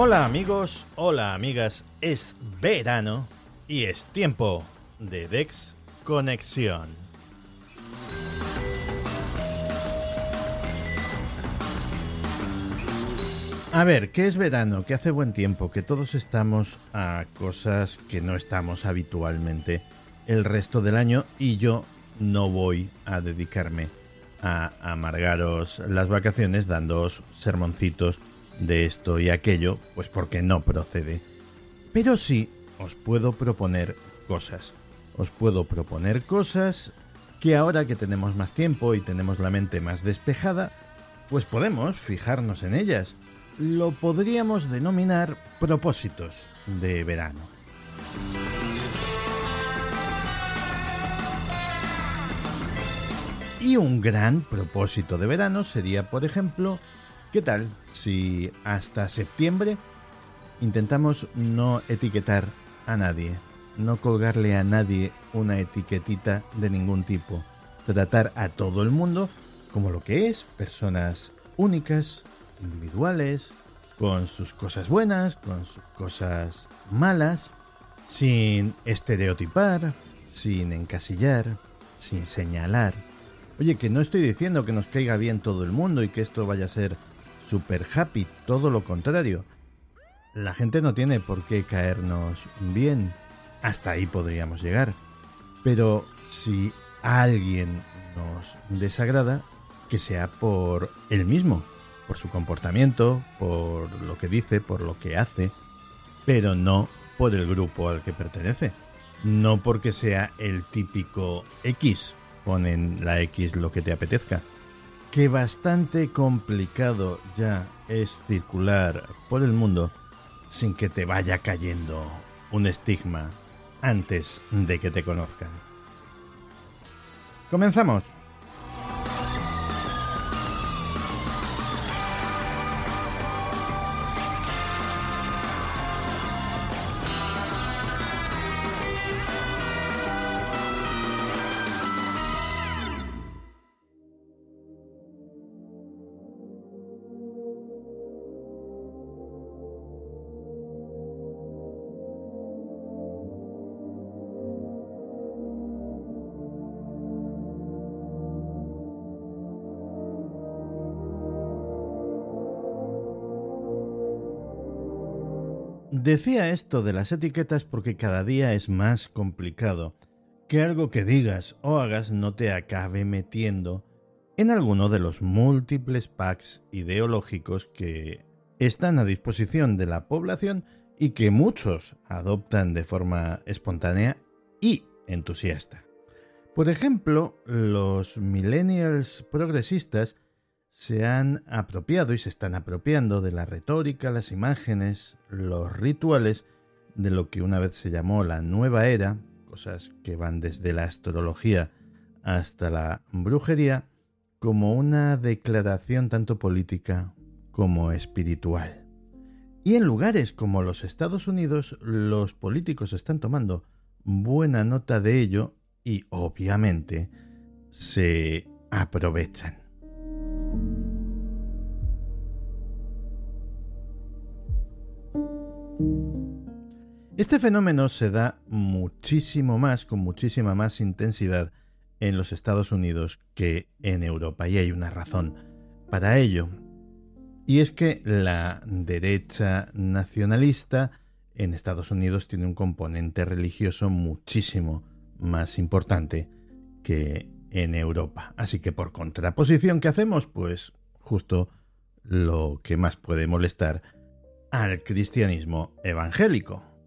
Hola amigos, hola amigas, es verano y es tiempo de Dex Conexión. A ver, ¿qué es verano? Que hace buen tiempo, que todos estamos a cosas que no estamos habitualmente el resto del año y yo no voy a dedicarme a amargaros las vacaciones dándoos sermoncitos de esto y aquello, pues porque no procede. Pero sí os puedo proponer cosas. Os puedo proponer cosas que ahora que tenemos más tiempo y tenemos la mente más despejada, pues podemos fijarnos en ellas. Lo podríamos denominar propósitos de verano. Y un gran propósito de verano sería, por ejemplo, ¿Qué tal si hasta septiembre intentamos no etiquetar a nadie, no colgarle a nadie una etiquetita de ningún tipo, tratar a todo el mundo como lo que es, personas únicas, individuales, con sus cosas buenas, con sus cosas malas, sin estereotipar, sin encasillar, sin señalar. Oye, que no estoy diciendo que nos caiga bien todo el mundo y que esto vaya a ser super happy, todo lo contrario. La gente no tiene por qué caernos bien. Hasta ahí podríamos llegar. Pero si alguien nos desagrada, que sea por él mismo, por su comportamiento, por lo que dice, por lo que hace, pero no por el grupo al que pertenece. No porque sea el típico X, ponen la X lo que te apetezca que bastante complicado ya es circular por el mundo sin que te vaya cayendo un estigma antes de que te conozcan. Comenzamos. Decía esto de las etiquetas porque cada día es más complicado que algo que digas o hagas no te acabe metiendo en alguno de los múltiples packs ideológicos que están a disposición de la población y que muchos adoptan de forma espontánea y entusiasta. Por ejemplo, los millennials progresistas se han apropiado y se están apropiando de la retórica, las imágenes, los rituales de lo que una vez se llamó la nueva era, cosas que van desde la astrología hasta la brujería, como una declaración tanto política como espiritual. Y en lugares como los Estados Unidos, los políticos están tomando buena nota de ello y obviamente se aprovechan. Este fenómeno se da muchísimo más, con muchísima más intensidad en los Estados Unidos que en Europa, y hay una razón para ello. Y es que la derecha nacionalista en Estados Unidos tiene un componente religioso muchísimo más importante que en Europa. Así que por contraposición, ¿qué hacemos? Pues justo lo que más puede molestar al cristianismo evangélico.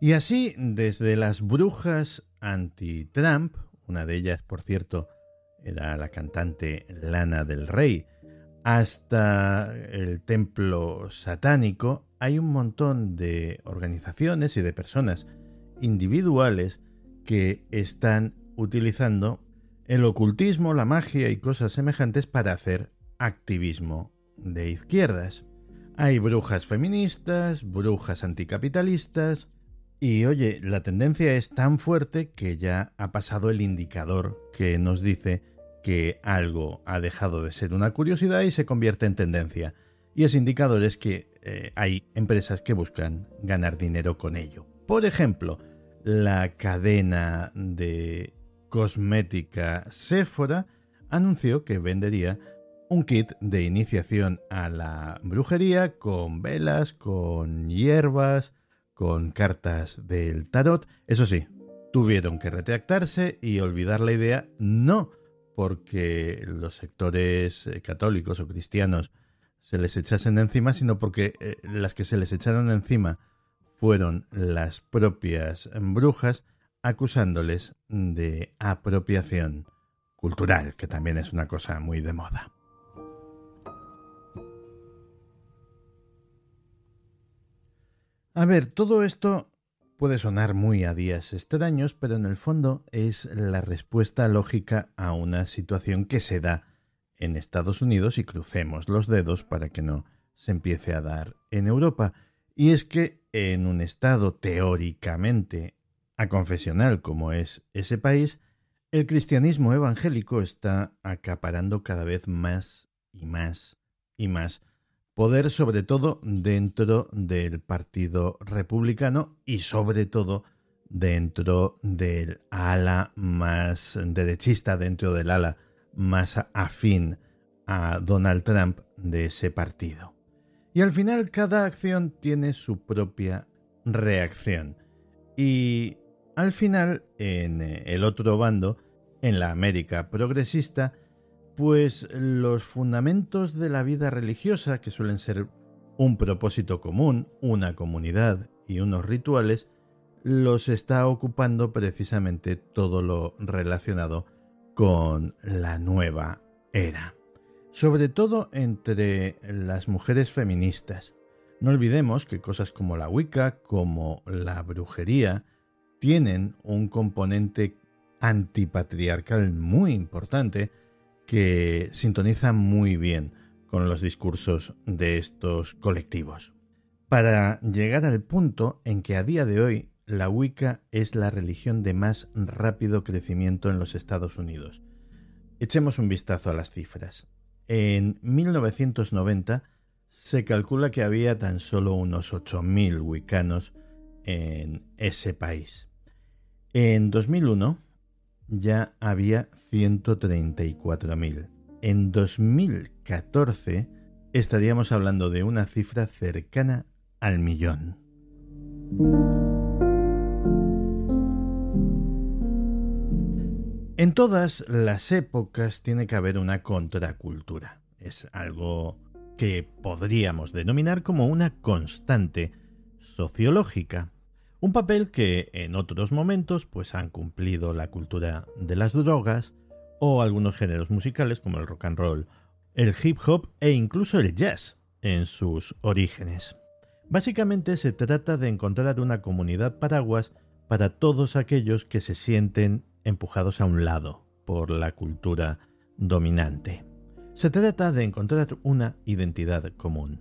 Y así, desde las brujas anti-Trump, una de ellas, por cierto, era la cantante Lana del Rey, hasta el templo satánico, hay un montón de organizaciones y de personas individuales que están utilizando el ocultismo, la magia y cosas semejantes para hacer activismo de izquierdas. Hay brujas feministas, brujas anticapitalistas, y oye, la tendencia es tan fuerte que ya ha pasado el indicador que nos dice que algo ha dejado de ser una curiosidad y se convierte en tendencia. Y ese indicador es que eh, hay empresas que buscan ganar dinero con ello. Por ejemplo, la cadena de cosmética Sephora anunció que vendería un kit de iniciación a la brujería con velas, con hierbas, con cartas del tarot. Eso sí, tuvieron que retractarse y olvidar la idea, no porque los sectores eh, católicos o cristianos se les echasen encima, sino porque eh, las que se les echaron encima fueron las propias brujas acusándoles de apropiación cultural, que también es una cosa muy de moda. A ver, todo esto puede sonar muy a días extraños, pero en el fondo es la respuesta lógica a una situación que se da en Estados Unidos y crucemos los dedos para que no se empiece a dar en Europa. Y es que en un estado teóricamente aconfesional como es ese país, el cristianismo evangélico está acaparando cada vez más y más y más poder, sobre todo dentro del Partido Republicano y sobre todo dentro del ala más derechista, dentro del ala más afín a Donald Trump de ese partido. Y al final cada acción tiene su propia reacción. Y al final, en el otro bando, en la América progresista, pues los fundamentos de la vida religiosa, que suelen ser un propósito común, una comunidad y unos rituales, los está ocupando precisamente todo lo relacionado con la nueva era. Sobre todo entre las mujeres feministas. No olvidemos que cosas como la Wicca, como la brujería, tienen un componente antipatriarcal muy importante que sintoniza muy bien con los discursos de estos colectivos. Para llegar al punto en que a día de hoy la Wicca es la religión de más rápido crecimiento en los Estados Unidos. Echemos un vistazo a las cifras. En 1990 se calcula que había tan solo unos 8.000 wiccanos en ese país. En 2001 ya había 134.000. En 2014 estaríamos hablando de una cifra cercana al millón. En todas las épocas tiene que haber una contracultura. Es algo que podríamos denominar como una constante sociológica. Un papel que en otros momentos pues han cumplido la cultura de las drogas o algunos géneros musicales como el rock and roll, el hip hop e incluso el jazz en sus orígenes. Básicamente se trata de encontrar una comunidad paraguas para todos aquellos que se sienten empujados a un lado por la cultura dominante. Se trata de encontrar una identidad común.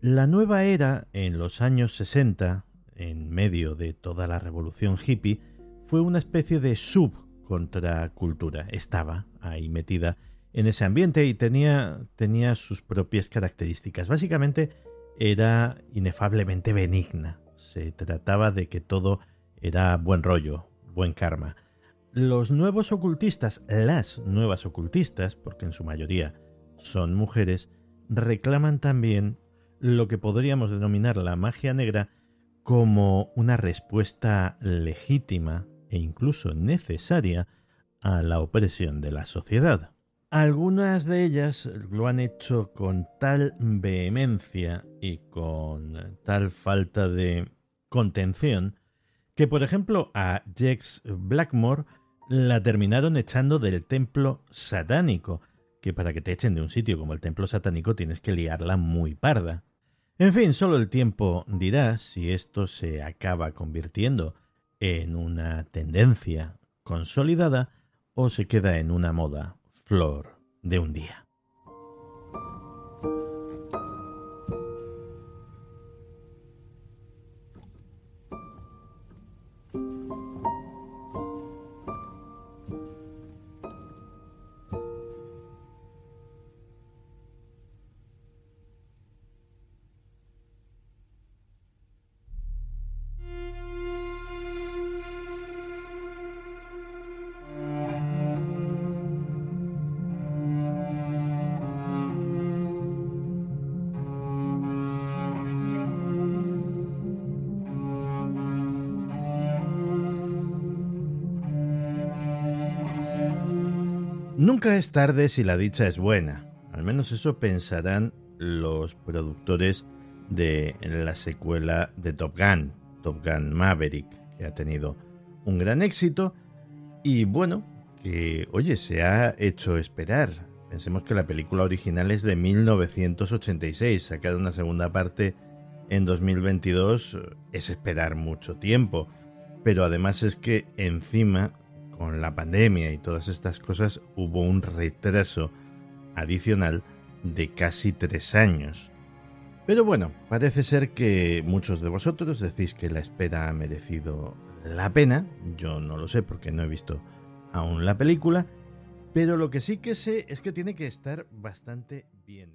La nueva era en los años 60 en medio de toda la revolución hippie, fue una especie de subcontracultura. Estaba ahí metida en ese ambiente y tenía, tenía sus propias características. Básicamente era inefablemente benigna. Se trataba de que todo era buen rollo, buen karma. Los nuevos ocultistas, las nuevas ocultistas, porque en su mayoría son mujeres, reclaman también lo que podríamos denominar la magia negra como una respuesta legítima e incluso necesaria a la opresión de la sociedad. Algunas de ellas lo han hecho con tal vehemencia y con tal falta de contención que, por ejemplo, a Jex Blackmore la terminaron echando del templo satánico, que para que te echen de un sitio como el templo satánico tienes que liarla muy parda. En fin, solo el tiempo dirá si esto se acaba convirtiendo en una tendencia consolidada o se queda en una moda flor de un día. Nunca es tarde si la dicha es buena. Al menos eso pensarán los productores de la secuela de Top Gun, Top Gun Maverick, que ha tenido un gran éxito y bueno, que oye, se ha hecho esperar. Pensemos que la película original es de 1986, sacar una segunda parte en 2022 es esperar mucho tiempo, pero además es que encima con la pandemia y todas estas cosas hubo un retraso adicional de casi tres años. Pero bueno, parece ser que muchos de vosotros decís que la espera ha merecido la pena. Yo no lo sé porque no he visto aún la película. Pero lo que sí que sé es que tiene que estar bastante bien